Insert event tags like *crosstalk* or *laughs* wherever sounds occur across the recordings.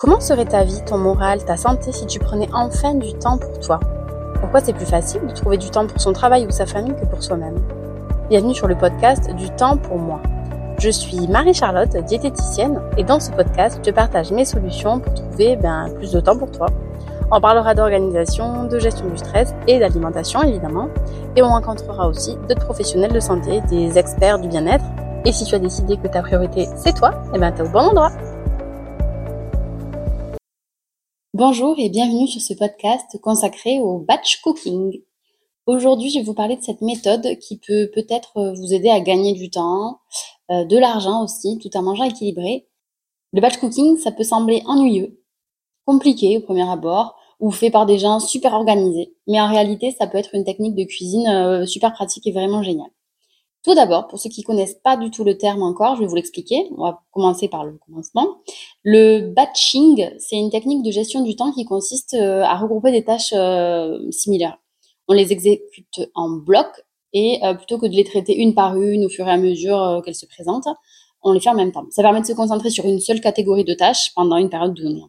Comment serait ta vie, ton moral, ta santé si tu prenais enfin du temps pour toi? Pourquoi c'est plus facile de trouver du temps pour son travail ou sa famille que pour soi-même? Bienvenue sur le podcast Du temps pour moi. Je suis Marie-Charlotte, diététicienne, et dans ce podcast, je partage mes solutions pour trouver ben, plus de temps pour toi. On parlera d'organisation, de gestion du stress et d'alimentation évidemment, et on rencontrera aussi d'autres professionnels de santé, des experts du bien-être. Et si tu as décidé que ta priorité c'est toi, eh ben t'es au bon endroit. Bonjour et bienvenue sur ce podcast consacré au batch cooking. Aujourd'hui, je vais vous parler de cette méthode qui peut peut-être vous aider à gagner du temps, euh, de l'argent aussi, tout en mangeant équilibré. Le batch cooking, ça peut sembler ennuyeux, compliqué au premier abord, ou fait par des gens super organisés. Mais en réalité, ça peut être une technique de cuisine euh, super pratique et vraiment géniale. Tout d'abord, pour ceux qui connaissent pas du tout le terme encore, je vais vous l'expliquer. On va commencer par le commencement. Le batching, c'est une technique de gestion du temps qui consiste euh, à regrouper des tâches euh, similaires. On les exécute en bloc et euh, plutôt que de les traiter une par une au fur et à mesure qu'elles se présentent, on les fait en même temps. Ça permet de se concentrer sur une seule catégorie de tâches pendant une période donnée.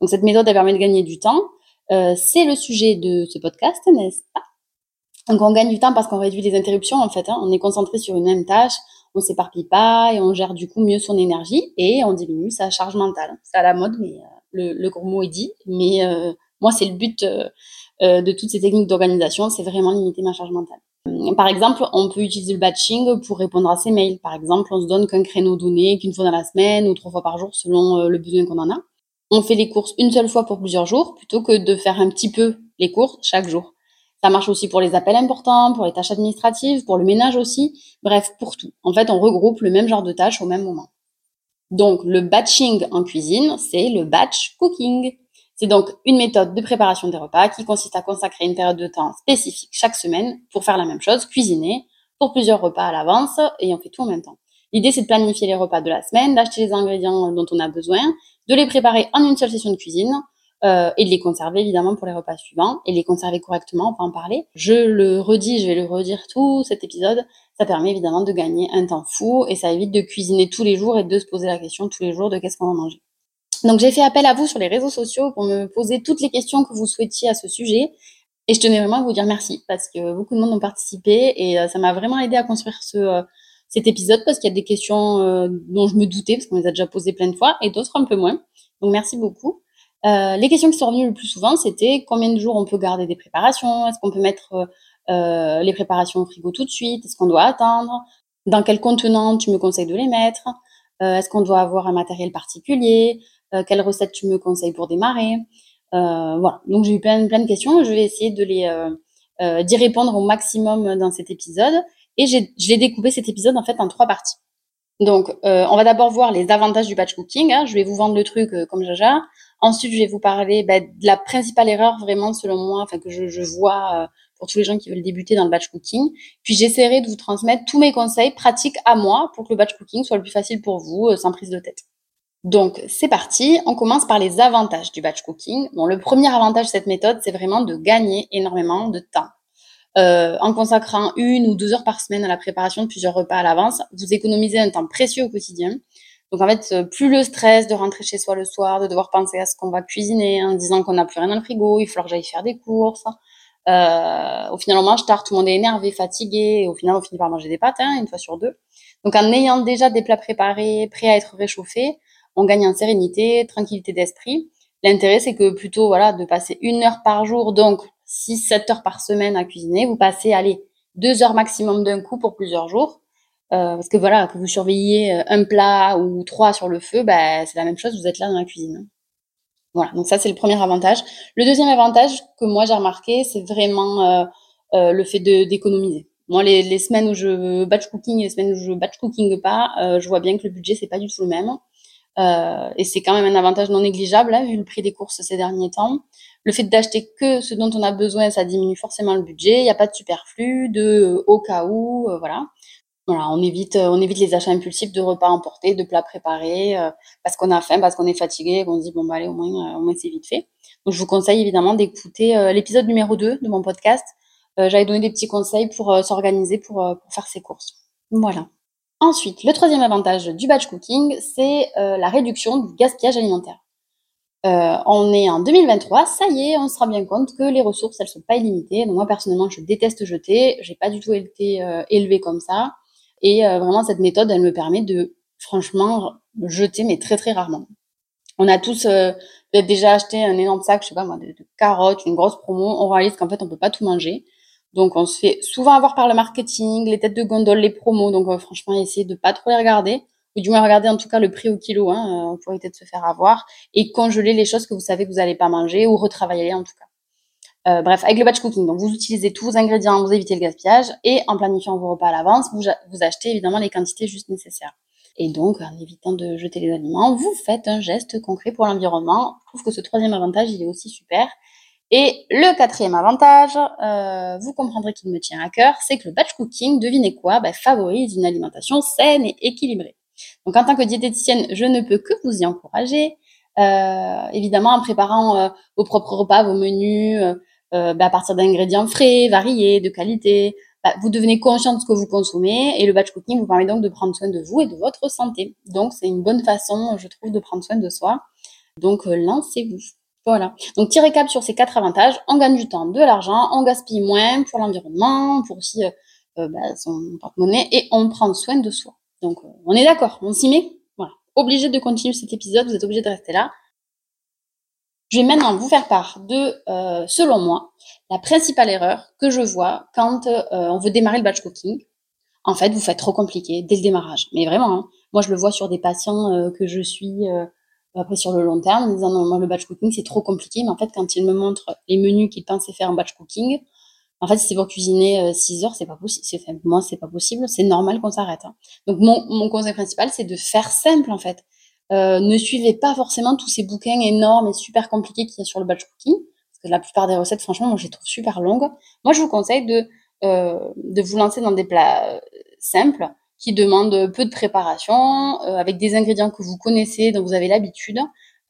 Donc cette méthode, elle permet de gagner du temps. c'est le sujet de ce podcast, n'est-ce pas? Donc on gagne du temps parce qu'on réduit les interruptions en fait. Hein. On est concentré sur une même tâche, on s'éparpille pas et on gère du coup mieux son énergie et on diminue sa charge mentale. C'est à la mode, mais euh, le, gros mot est dit. Mais euh, moi, c'est le but euh, de toutes ces techniques d'organisation, c'est vraiment limiter ma charge mentale. Par exemple, on peut utiliser le batching pour répondre à ses mails. Par exemple, on se donne qu'un créneau donné, qu'une fois dans la semaine ou trois fois par jour selon le besoin qu'on en a. On fait les courses une seule fois pour plusieurs jours plutôt que de faire un petit peu les courses chaque jour. Ça marche aussi pour les appels importants, pour les tâches administratives, pour le ménage aussi. Bref, pour tout. En fait, on regroupe le même genre de tâches au même moment. Donc, le batching en cuisine, c'est le batch cooking. C'est donc une méthode de préparation des repas qui consiste à consacrer une période de temps spécifique chaque semaine pour faire la même chose, cuisiner pour plusieurs repas à l'avance et on fait tout en même temps. L'idée, c'est de planifier les repas de la semaine, d'acheter les ingrédients dont on a besoin, de les préparer en une seule session de cuisine euh, et de les conserver évidemment pour les repas suivants et les conserver correctement, on va en parler. Je le redis, je vais le redire tout cet épisode, ça permet évidemment de gagner un temps fou et ça évite de cuisiner tous les jours et de se poser la question tous les jours de qu'est-ce qu'on va manger. Donc j'ai fait appel à vous sur les réseaux sociaux pour me poser toutes les questions que vous souhaitiez à ce sujet et je tenais vraiment à vous dire merci parce que beaucoup de monde ont participé et euh, ça m'a vraiment aidé à construire ce euh, cet épisode parce qu'il y a des questions dont je me doutais parce qu'on les a déjà posées plein de fois et d'autres un peu moins. Donc merci beaucoup. Euh, les questions qui sont revenues le plus souvent, c'était combien de jours on peut garder des préparations? Est-ce qu'on peut mettre euh, euh, les préparations au frigo tout de suite? Est-ce qu'on doit attendre? Dans quel contenant tu me conseilles de les mettre? Est-ce qu'on doit avoir un matériel particulier? Quelle recette tu me conseilles pour démarrer? Voilà. Donc j'ai eu plein, plein de questions. Je vais essayer de les d'y répondre au maximum dans cet épisode. Et j'ai découpé cet épisode en fait en trois parties. Donc, on va d'abord voir les avantages du batch cooking. Hein. Je vais vous vendre le truc comme Jaja. Ensuite, je vais vous parler bah, de la principale erreur vraiment selon moi, enfin que je, vois euh, pour tous les gens qui veulent débuter dans le batch cooking. Puis j'essaierai de vous transmettre tous mes conseils pratiques à moi pour que le batch cooking soit le plus facile pour vous, euh, sans prise de tête. Donc c'est parti, on commence par les avantages du batch cooking. Bon, le premier avantage de cette méthode, c'est vraiment de gagner énormément de temps. Euh, en consacrant une ou deux heures par semaine à la préparation de plusieurs repas à l'avance, vous économisez un temps précieux au quotidien donc en fait, euh, plus le stress de rentrer chez soi le soir, de devoir penser à ce qu'on va cuisiner en disant qu'on n'a plus rien dans le frigo, il faut que j'aille faire des courses. Euh, au final, on mange tard, tout le monde est énervé, fatigué, et au final, on finit par manger des pâtes, hein, une fois sur deux. Donc en ayant déjà des plats préparés, prêts à être réchauffés, on gagne en sérénité, tranquillité d'esprit. L'intérêt, c'est que plutôt voilà, de passer une heure par jour, donc 6-7 heures par semaine à cuisiner, vous passez, allez, deux heures maximum d'un coup pour plusieurs jours. Euh, parce que voilà, que vous surveillez euh, un plat ou trois sur le feu, bah, c'est la même chose, vous êtes là dans la cuisine. Voilà, donc ça c'est le premier avantage. Le deuxième avantage que moi j'ai remarqué, c'est vraiment euh, le fait d'économiser. Moi, les, les, semaines où je batch cooking et les semaines où je batch cooking pas, je vois bien que le budget c'est pas du tout le même. Et c'est quand même un avantage non négligeable, hein, vu le prix des courses ces derniers temps. Le fait d'acheter que ce dont on a besoin, ça diminue forcément le budget. Il n'y a pas de superflu, de au cas où, voilà. Voilà, on évite, euh, on évite les achats impulsifs de repas emportés, de plats préparés, euh, parce qu'on a faim, parce qu'on est fatigué, qu'on se dit bon bah allez au moins, euh, au moins c'est vite fait. Donc je vous conseille évidemment d'écouter l'épisode numéro 2 de mon podcast. J'avais donné des petits conseils pour s'organiser pour, pour faire ses courses. Voilà. Ensuite, le troisième avantage du batch cooking, c'est la réduction du gaspillage alimentaire. Euh, on est en 2023, ça y est, on se rend bien compte que les ressources, elles sont pas illimitées. Donc moi, personnellement, je déteste jeter. J'ai pas du tout été euh, élevée comme ça. Et euh, vraiment, cette méthode, elle me permet de, franchement, jeter, mais très, très rarement. On a tous déjà acheté un énorme sac, je sais pas moi, de, de carottes, une grosse promo. On réalise qu'en fait, on peut pas tout manger. Donc, on se fait souvent avoir par le marketing, les têtes de gondole, les promos. Donc, franchement, essayer de pas trop les regarder ou du moins regarder en tout cas le prix au kilo hein, euh, pour éviter de se faire avoir, et congeler les choses que vous savez que vous n'allez pas manger ou retravailler en tout cas. Euh, bref, avec le batch cooking, donc vous utilisez tous vos ingrédients, vous évitez le gaspillage, et en planifiant vos repas à l'avance, vous, vous achetez évidemment les quantités juste nécessaires. Et donc, en évitant de jeter les aliments, vous faites un geste concret pour l'environnement. Je trouve que ce troisième avantage, il est aussi super. Et le quatrième avantage, euh, vous comprendrez qu'il me tient à cœur, c'est que le batch cooking, devinez quoi, bah, favorise une alimentation saine et équilibrée. Donc, en tant que diététicienne, je ne peux que vous y encourager. Euh, évidemment, en préparant euh, vos propres repas, vos menus, bah, à partir d'ingrédients frais, variés, de qualité, bah, vous devenez conscient de ce que vous consommez et le batch cooking vous permet donc de prendre soin de vous et de votre santé. Donc, c'est une bonne façon, je trouve, de prendre soin de soi. Donc, lancez-vous. Voilà. Donc, petit récap sur ces quatre avantages. On gagne du temps, de l'argent, on gaspille moins pour l'environnement, pour aussi bah, son porte-monnaie et on prend soin de soi. Donc, euh, on est d'accord, on s'y met. Voilà. Obligé de continuer cet épisode, vous êtes obligé de rester là. Je vais maintenant vous faire part de, euh, selon moi, la principale erreur que je vois quand euh, on veut démarrer le batch cooking. En fait, vous faites trop compliqué dès le démarrage. Mais vraiment, hein. moi je le vois sur des patients que je suis après sur le long terme, en disant non, le batch cooking c'est trop compliqué. Mais en fait, quand ils me montrent les menus qu'ils pensaient faire en batch cooking, en fait, si c'est pour cuisiner 6 euh, heures, c'est pas possible. C'est, moi, c'est pas possible. C'est normal qu'on s'arrête. Hein. Donc, mon, conseil principal, c'est de faire simple, en fait. Euh, ne suivez pas forcément tous ces bouquins énormes et super compliqués qu'il y a sur le batch cooking. Parce que la plupart des recettes, franchement, moi, je les super longues. Moi, je vous conseille de, euh, de vous lancer dans des plats simples qui demandent peu de préparation, euh, avec des ingrédients que vous connaissez, dont vous avez l'habitude.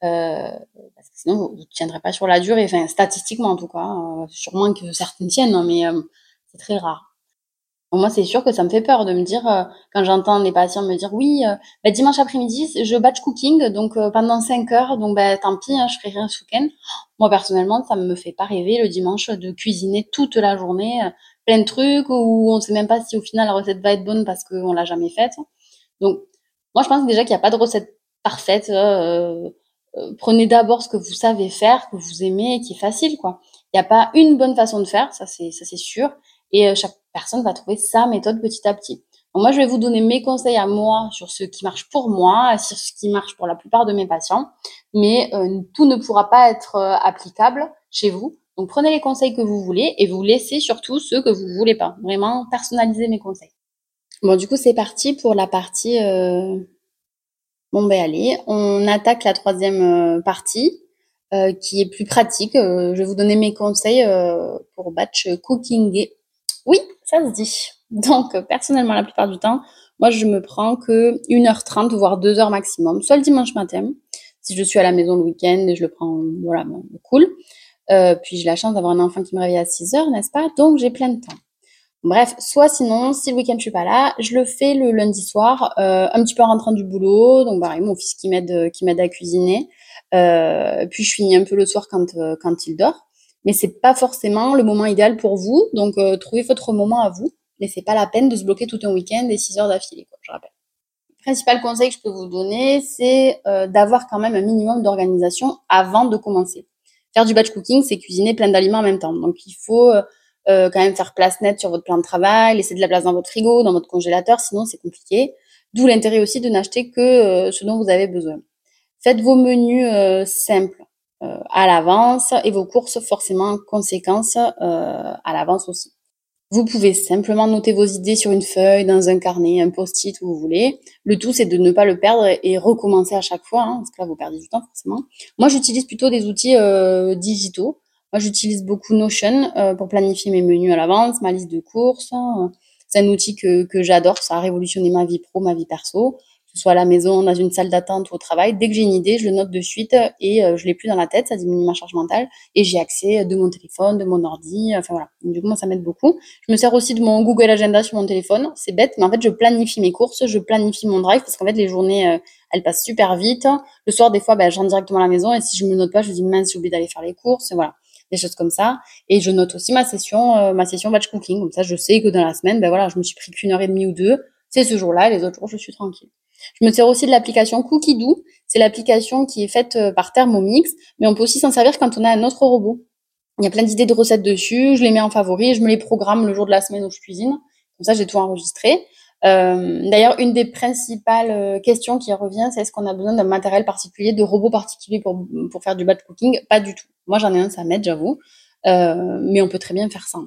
Euh, parce que sinon vous ne tiendrez pas sur la durée, enfin statistiquement en tout cas, euh, sûrement que certaines tiennent, hein, mais euh, c'est très rare. moi, c'est sûr que ça me fait peur de me dire, quand j'entends les patients me dire, oui, bah, dimanche après-midi, je batch cooking, donc pendant 5 heures, donc bah, tant pis, hein, je ferai rien ce week-end. Moi, personnellement, ça me fait pas rêver le dimanche de cuisiner toute la journée, plein de trucs, où on sait même pas si au final la recette va être bonne parce qu'on l'a jamais faite. Donc, moi, je pense déjà qu'il n'y a pas de recette parfaite. Euh, prenez d'abord ce que vous savez faire, que vous aimez et qui est facile, quoi. Il n'y a pas une bonne façon de faire, ça c'est ça c'est sûr, et euh, chaque personne va trouver sa méthode petit à petit. Donc moi, je vais vous donner mes conseils à moi sur ce qui marche pour moi, sur ce qui marche pour la plupart de mes patients, mais euh, tout ne pourra pas être applicable chez vous. Donc prenez les conseils que vous voulez et vous laissez surtout ceux que vous voulez pas. Vraiment personnalisez mes conseils. Bon, du coup, c'est parti pour la partie Bon ben allez, on attaque la troisième euh, partie euh, qui est plus pratique. Euh, je vais vous donner mes conseils pour batch cooking. Oui, ça se dit. Donc personnellement, la plupart du temps, moi je me prends que 1h30 voire 2h maximum, soit le dimanche matin. Si je suis à la maison le week-end, je le prends voilà, cool. Puis j'ai la chance d'avoir un enfant qui me réveille à 6h, n'est-ce pas? Donc j'ai plein de temps. Bref, soit sinon, si le week-end je suis pas là, je le fais le lundi soir, euh, un petit peu en rentrant du boulot. Donc pareil, mon fils qui m'aide, euh, qui m'aide à cuisiner. Euh, puis je finis un peu le soir quand quand il dort. Mais c'est pas forcément le moment idéal pour vous. Donc trouvez votre moment à vous. Mais c'est pas la peine de se bloquer tout un week-end et 6 heures d'affilée, je rappelle. Le principal conseil que je peux vous donner, c'est d'avoir quand même un minimum d'organisation avant de commencer. Faire du batch cooking, c'est cuisiner plein d'aliments en même temps. Donc il faut euh, quand même faire place nette sur votre plan de travail, laisser de la place dans votre frigo, dans votre congélateur, sinon c'est compliqué. D'où l'intérêt aussi de n'acheter que euh, ce dont vous avez besoin. Faites vos menus euh, simples à l'avance et vos courses forcément en conséquence à l'avance aussi. Vous pouvez simplement noter vos idées sur une feuille, dans un carnet, un post-it où vous voulez. Le tout, c'est de ne pas le perdre et recommencer à chaque fois, hein, parce que là, vous perdez du temps forcément. Moi, j'utilise plutôt des outils digitaux. Moi, j'utilise beaucoup Notion euh, pour planifier mes menus à l'avance, ma liste de courses. Hein. C'est un outil que, que j'adore. Ça a révolutionné ma vie pro, ma vie perso. Ce soit à la maison, dans une salle d'attente ou au travail. Dès que j'ai une idée, je le note de suite et euh, je l'ai plus dans la tête. Ça diminue ma charge mentale et j'ai accès de mon téléphone, de mon ordi. Enfin voilà. du coup, moi, ça m'aide beaucoup. Je me sers aussi de mon Google Agenda sur mon téléphone. C'est bête, mais en fait, je planifie mes courses, je planifie mon drive parce qu'en fait, les journées, euh, elle passe super vite. Le soir, des fois, ben, je rentre directement à la maison et si je me note pas, je me dis mince, j'ai oublié d'aller faire les courses, voilà, des choses comme ça. Et je note aussi ma session, euh, ma session batch cooking. Comme ça, je sais que dans la semaine, ben voilà, je me suis pris qu'une heure et demie ou deux. C'est ce jour-là les autres jours, je suis tranquille. Je me sers aussi de l'application Cookie C'est l'application qui est faite euh, par Thermomix, mais on peut aussi s'en servir quand on a un autre robot. Il y a plein d'idées de recettes dessus. Je les mets en favori je me les programme le jour de la semaine où je cuisine. Comme ça, j'ai tout enregistré. Euh, D'ailleurs, une des principales euh, questions qui revient, c'est est-ce qu'on a besoin d'un matériel particulier, de robots particuliers pour, pour faire du batch cooking? Pas du tout. Moi, j'en ai un, ça m'aide, j'avoue. Mais on peut très bien faire ça.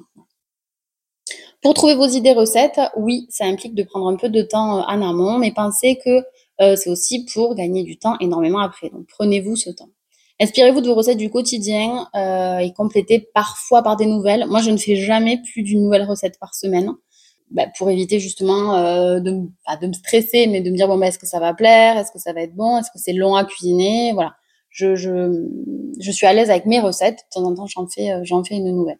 Pour trouver vos idées recettes, oui, ça implique de prendre un peu de temps euh, en amont, mais pensez que euh, c'est aussi pour gagner du temps énormément après. Donc, prenez-vous ce temps. Inspirez-vous de vos recettes du quotidien euh, et complétez parfois par des nouvelles. Moi, je ne fais jamais plus d'une nouvelle recette par semaine bah, pour éviter justement euh, de, me stresser, mais de me dire bon, bah, est-ce que ça va plaire? Est-ce que ça va être bon? Est-ce que c'est long à cuisiner? Voilà. Je, suis à l'aise avec mes recettes. De temps en temps, j'en fais une nouvelle.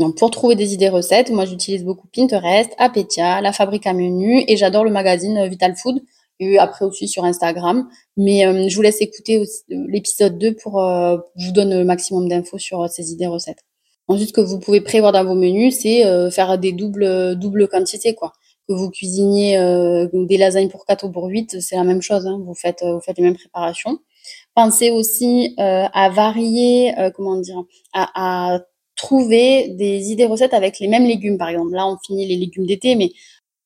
Donc, pour trouver des idées recettes, moi, j'utilise beaucoup Pinterest, Apetia, La Fabrique à Menu et j'adore le magazine euh, Vital Food et après aussi sur Instagram. Mais euh, je vous laisse écouter euh, l'épisode 2 pour vous donner le maximum d'infos sur ces idées recettes. Ensuite, ce que vous pouvez prévoir dans vos menus, c'est faire des doubles doubles quantités quoi. Que vous cuisiniez des lasagnes pour 4 ou pour 8, c'est la même chose. Hein. Vous faites vous faites les mêmes préparations. Pensez aussi à varier, comment dire, à trouver des idées recettes avec les mêmes légumes, par exemple. Là, on finit les légumes d'été, mais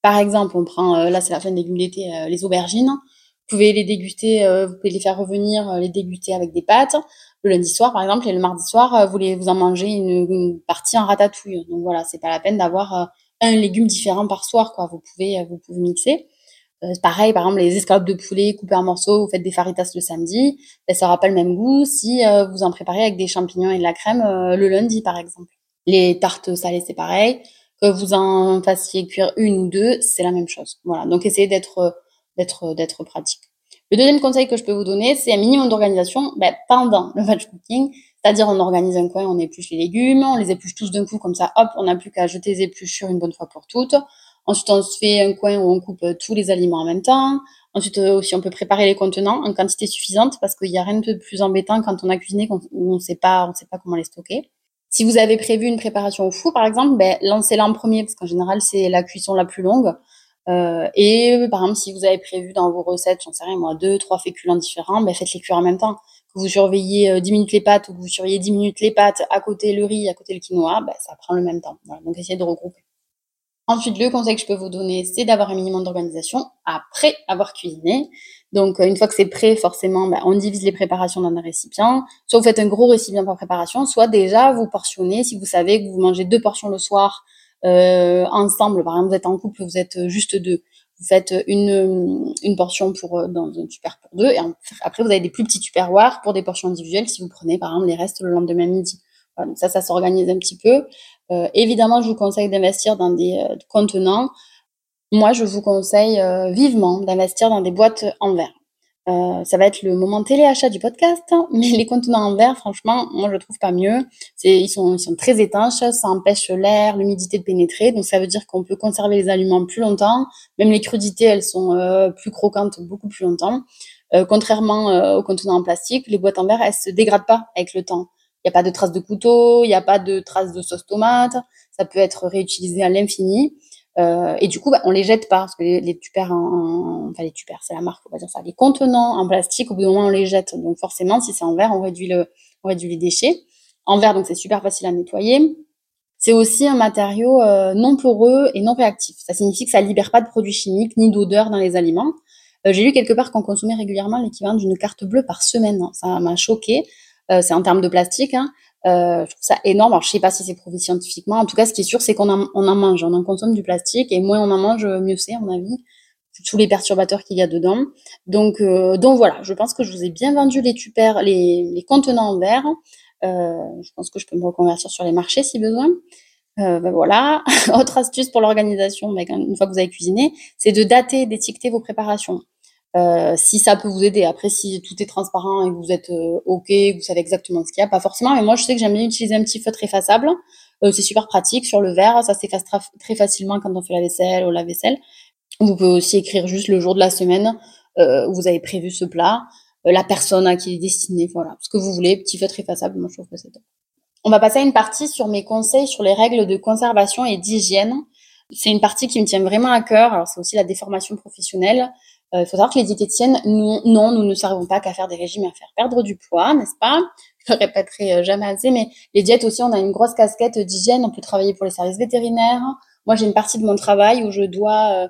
par exemple, on prend, euh, là c'est la fin des légumes d'été, euh, les aubergines. Vous pouvez les déguster, euh, vous pouvez les faire revenir, les déguster avec des pâtes. Le lundi soir, par exemple, et le mardi soir, vous, les, vous en mangez une, partie en ratatouille. Donc voilà, c'est pas la peine d'avoir un légume différent par soir, quoi. Vous pouvez, vous pouvez mixer. Pareil, par exemple, les escalopes de poulet coupées en morceaux, vous faites des faritas le samedi, ben, ça aura pas le même goût si vous en préparez avec des champignons et de la crème le lundi, par exemple. Les tartes salées, c'est pareil que vous en fassiez cuire une ou deux, c'est la même chose. Voilà. Donc essayez d'être d'être d'être pratique. Le deuxième conseil que je peux vous donner, c'est un minimum d'organisation ben, pendant le batch cooking. C'est-à-dire, on organise un coin, on épluche les légumes, on les épluche tous d'un coup, comme ça, hop, on n'a plus qu'à jeter les épluchures une bonne fois pour toutes. Ensuite, on se fait un coin où on coupe tous les aliments en même temps. Ensuite, euh, aussi, on peut préparer les contenants en quantité suffisante parce qu'il n'y a rien de plus embêtant quand on a cuisiné où on ne sait pas, on sait pas comment les stocker. Si vous avez prévu une préparation au four, par exemple, ben, lancez-la en premier, parce qu'en général, c'est la cuisson la plus longue. Euh, et par exemple, si vous avez prévu dans vos recettes, j'en sais rien moi, deux, trois féculents différents, ben, faites-les cuire en même temps. Que vous surveillez euh, 10 minutes les pâtes ou que vous surveillez 10 minutes les pâtes, à côté le riz, à côté le quinoa, ben, ça prend le même temps. Voilà, donc essayez de regrouper. Ensuite, le conseil que je peux vous donner, c'est d'avoir un minimum d'organisation après avoir cuisiné. Donc, euh, une fois que c'est prêt, forcément, bah, on divise les préparations dans un récipient. Soit vous faites un gros récipient par préparation, soit déjà vous portionnez. Si vous savez que vous mangez deux portions le soir euh, ensemble, par exemple, vous êtes en couple, vous êtes juste deux. Vous faites une, une portion pour euh, dans un super pour deux, et après vous avez des plus petits tupperwares pour des portions individuelles. Si vous prenez par exemple les restes le lendemain midi. Voilà, donc ça, ça s'organise un petit peu. Euh, évidemment, je vous conseille d'investir dans des euh, contenants. Moi, je vous conseille euh, vivement d'investir dans des boîtes en verre. ça va être le moment téléachat du podcast, mais les contenants en verre, franchement, moi je trouve pas mieux. Ils sont, ils sont très étanches, ça empêche l'air, l'humidité de pénétrer, donc ça veut dire qu'on peut conserver les aliments plus longtemps. Même les crudités, elles sont plus croquantes beaucoup plus longtemps. contrairement aux contenants en plastique, les boîtes en verre, elles se dégradent pas avec le temps. Il n'y a pas de traces de couteau, il n'y a pas de traces de sauce tomate. Ça peut être réutilisé à l'infini. Euh, et du coup, bah, on les jette pas parce que les, les tupères, en, enfin les tupères, c'est la marque, on va dire ça. Les contenants en plastique, au bout d'un moment, on les jette. Donc forcément, si c'est en verre, on réduit le, on réduit les déchets. En verre, donc c'est super facile à nettoyer. C'est aussi un matériau euh, non poreux et non réactif. Ça signifie que ça libère pas de produits chimiques ni d'odeur dans les aliments. Euh, J'ai lu quelque part qu'on consommait régulièrement l'équivalent d'une carte bleue par semaine. Ça m'a choqué. Euh, c'est en termes de plastique. Hein. Euh, je trouve ça énorme. Alors, je sais pas si c'est prouvé scientifiquement. En tout cas, ce qui est sûr, c'est qu'on en, on en mange, on en consomme du plastique, et moins on en mange, mieux c'est, à mon avis. Tous les perturbateurs qu'il y a dedans. Donc, euh, donc voilà. Je pense que je vous ai bien vendu les tupères, les, les contenants en verre. Euh, je pense que je peux me reconvertir sur les marchés si besoin. Euh, ben voilà. *laughs* Autre astuce pour l'organisation, ben, une fois que vous avez cuisiné, c'est de dater, d'étiqueter vos préparations. Euh, si ça peut vous aider. Après, si tout est transparent et que vous êtes euh, OK, que vous savez exactement ce qu'il y a, pas forcément. Mais moi, je sais que j'aime bien utiliser un petit feutre effaçable. Euh, c'est super pratique sur le verre. Ça s'efface très facilement quand on fait la vaisselle ou la vaisselle. Vous pouvez aussi écrire juste le jour de la semaine. vous avez prévu ce plat, la personne à qui il est destiné, voilà, ce que vous voulez, petit feutre effaçable, moi je trouve que c'est top. On va passer à une partie sur mes conseils sur les règles de conservation et d'hygiène. C'est une partie qui me tient vraiment à cœur. Alors c'est aussi la déformation professionnelle. Euh, il faut savoir que les diététiciennes, nous, non, nous ne servons pas qu'à faire des régimes et à faire perdre du poids, n'est-ce pas? Je le répéterai euh, jamais assez, mais les diètes aussi, on a une grosse casquette d'hygiène. On peut travailler pour les services vétérinaires. Moi, j'ai une partie de mon travail où je dois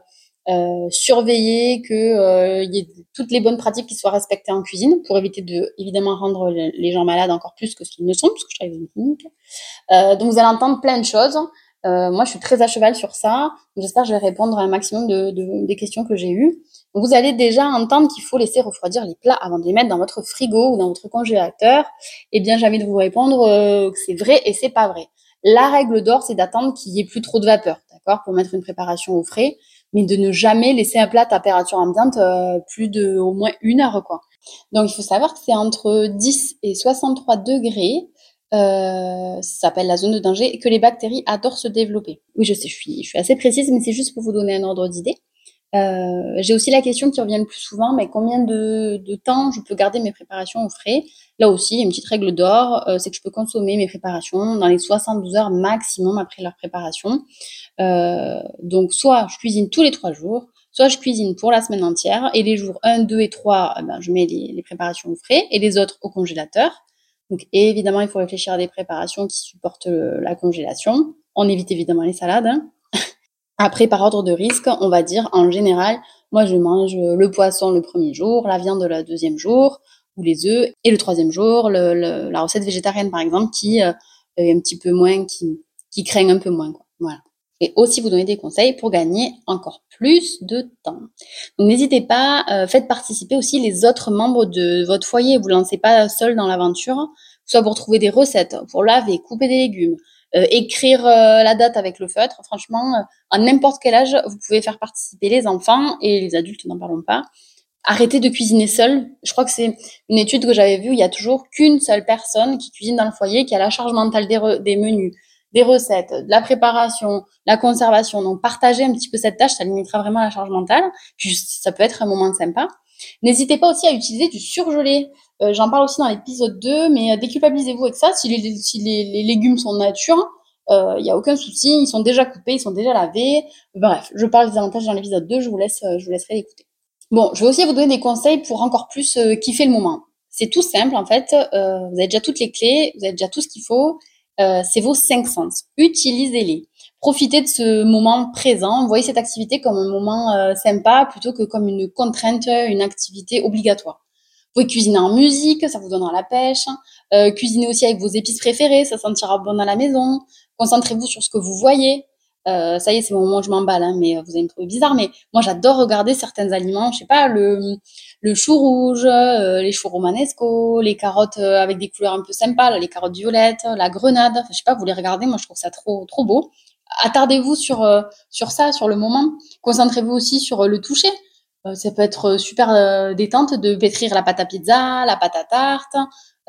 euh, surveiller que y ait toutes les bonnes pratiques qui soient respectées en cuisine pour éviter de évidemment rendre les gens malades encore plus que ce qu'ils ne sont parce que je travaille dans une clinique. Donc vous allez entendre plein de choses. Euh, moi, je suis très à cheval sur ça. J'espère que je vais répondre à un maximum de, de des questions que j'ai eues. vous allez déjà entendre qu'il faut laisser refroidir les plats avant de les mettre dans votre frigo ou dans votre congélateur. Et bien, j'ai envie de vous répondre que c'est vrai et c'est pas vrai. La règle d'or, c'est d'attendre qu'il y ait plus trop de vapeur, d'accord, pour mettre une préparation au frais mais de ne jamais laisser un plat à température ambiante euh, plus de au moins une heure, quoi. Donc, il faut savoir que c'est entre 10 et 63 degrés. Euh, ça s'appelle la zone de danger et que les bactéries adorent se développer. Oui, je sais, je suis, assez précise, mais c'est juste pour vous donner un ordre d'idée. Euh, j'ai aussi la question qui revient le plus souvent, mais combien de, temps je peux garder mes préparations au frais? Là aussi, il y a une petite règle d'or, euh, c'est que je peux consommer mes préparations dans les 72 heures maximum après leur préparation. Donc, soit je cuisine tous les trois jours, soit je cuisine pour la semaine entière, et les jours 1, 2 et 3, eh ben, je mets les, préparations au frais, et les autres au congélateur. Donc, évidemment, il faut réfléchir à des préparations qui supportent la congélation. On évite évidemment les salades. Hein. *laughs* Après, par ordre de risque, on va dire en général, moi je mange le poisson le premier jour, la viande le deuxième jour, ou les œufs, et le troisième jour, la recette végétarienne par exemple, qui euh, est un petit peu moins, qui, un peu moins. Voilà. Et aussi vous donner des conseils pour gagner encore plus de temps. Donc n'hésitez pas, euh, faites participer aussi les autres membres de votre foyer. Vous ne lancez pas seul dans l'aventure, soit pour trouver des recettes, pour laver, couper des légumes, euh, écrire euh, la date avec le feutre. Franchement, à n'importe quel âge, vous pouvez faire participer les enfants et les adultes, n'en parlons pas. Arrêtez de cuisiner seul. Je crois que c'est une étude que j'avais vue. Il y a toujours qu'une seule personne qui cuisine dans le foyer, qui a la charge mentale des menus, des recettes, de la préparation, la conservation. Donc, partagez un petit peu cette tâche, ça limitera vraiment la charge mentale. Puis, ça peut être un moment sympa. N'hésitez pas aussi à utiliser du surgelé. Euh, j'en parle aussi dans l'épisode 2, mais euh, déculpabilisez-vous avec ça. Si les, légumes sont nature, il euh, n'y a aucun souci, ils sont déjà coupés, ils sont déjà lavés. Bref, je parle des avantages dans l'épisode 2, je vous laisse, je vous laisserai l'écouter. Bon, je vais aussi vous donner des conseils pour encore plus kiffer le moment. C'est tout simple en fait. vous avez déjà toutes les clés, vous avez déjà tout ce qu'il faut. C'est vos cinq sens. Utilisez-les. Profitez de ce moment présent. Voyez cette activité comme un moment sympa plutôt que comme une contrainte, une activité obligatoire. Vous pouvez cuisiner en musique, ça vous donnera la pêche. Euh, cuisinez aussi avec vos épices préférées, ça sentira bon à la maison. Concentrez-vous sur ce que vous voyez. Euh, ça y est, c'est mon moment où je m'emballe, hein, mais vous allez me trouver bizarre. Mais moi, j'adore regarder certains aliments. Je sais pas, le, le chou rouge, euh, les choux romanesco, les carottes euh, avec des couleurs un peu sympas, les carottes violettes, la grenade. Enfin, je sais pas, vous les regardez. Moi, je trouve ça trop, trop beau. Attardez-vous sur, euh, sur ça, sur le moment. Concentrez-vous aussi sur le toucher. Euh, ça peut être super euh, détente de pétrir la pâte à pizza, la pâte à tarte,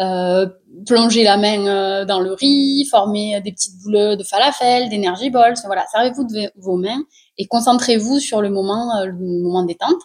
euh, plonger la main dans le riz, former des petites boules de falafel, d'énergie balls. Voilà, servez-vous de vos mains et concentrez-vous sur le moment, le moment détente.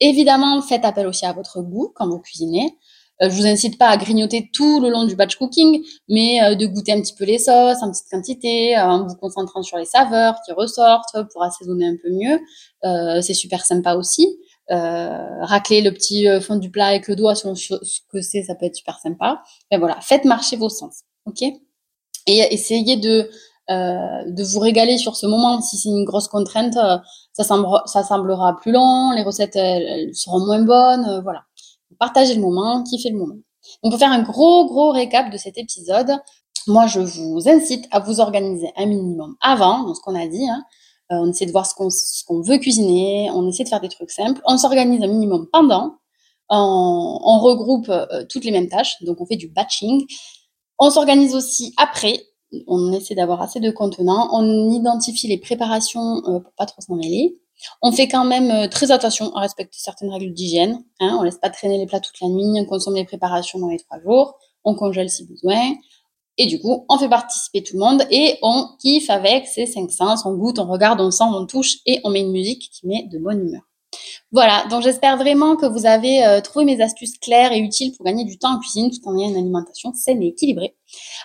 Évidemment, faites appel aussi à votre goût quand vous cuisinez. je vous incite pas à grignoter tout le long du batch cooking, mais de goûter un petit peu les sauces en petite quantité, en vous concentrant sur les saveurs qui ressortent pour assaisonner un peu mieux. c'est super sympa aussi. Euh, racler le petit euh, fond du plat avec le doigt selon ce que c'est, ça peut être super sympa. Mais voilà, faites marcher vos sens, ok? Et essayez de euh, de vous régaler sur ce moment. Si c'est une grosse contrainte, ça, semblera, plus long, les recettes elles, seront moins bonnes, voilà. Partagez le moment, kiffez le moment. Donc pour faire un gros gros récap de cet épisode, moi je vous incite à vous organiser un minimum avant, dans ce qu'on a dit, hein, on essaie de voir ce qu'on veut cuisiner, on essaie de faire des trucs simples, on s'organise un minimum pendant, on, regroupe euh, toutes les mêmes tâches, donc on fait du batching. On s'organise aussi après, on essaie d'avoir assez de contenants, on identifie les préparations euh, pour pas trop s'en mêler. On fait quand même très attention à respecter certaines règles d'hygiène. Hein, on laisse pas traîner les plats toute la nuit, on consomme les préparations dans les trois jours, on congèle si besoin. Et du coup, on fait participer tout le monde et on kiffe avec ces cinq sens. On goûte, on regarde, on sent, on touche et on met une musique qui met de bonne humeur. Voilà, donc j'espère vraiment que vous avez euh, trouvé mes astuces claires et utiles pour gagner du temps en cuisine tout en ayant une alimentation saine et équilibrée.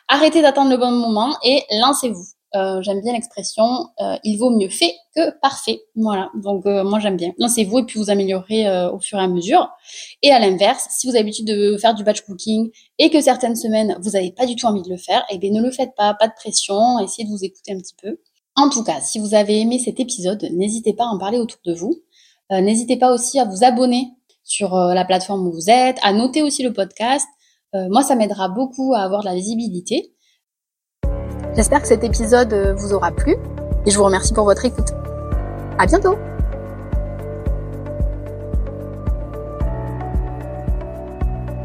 Arrêtez d'attendre le bon moment et lancez-vous. Euh, j'aime bien l'expression euh, il vaut mieux fait que parfait. Voilà, donc euh, moi j'aime bien. Lancez-vous et puis vous améliorez au fur et à mesure. Et à l'inverse, si vous avez l'habitude de faire du batch cooking et que certaines semaines vous n'avez pas du tout envie de le faire, eh bien ne le faites pas, pas de pression, essayez de vous écouter un petit peu. En tout cas, si vous avez aimé cet épisode, n'hésitez pas à en parler autour de vous. n'hésitez pas aussi à vous abonner sur la plateforme où vous êtes, à noter aussi le podcast. moi, ça m'aidera beaucoup à avoir de la visibilité. J'espère que cet épisode euh, vous aura plu et je vous remercie pour votre écoute. À bientôt!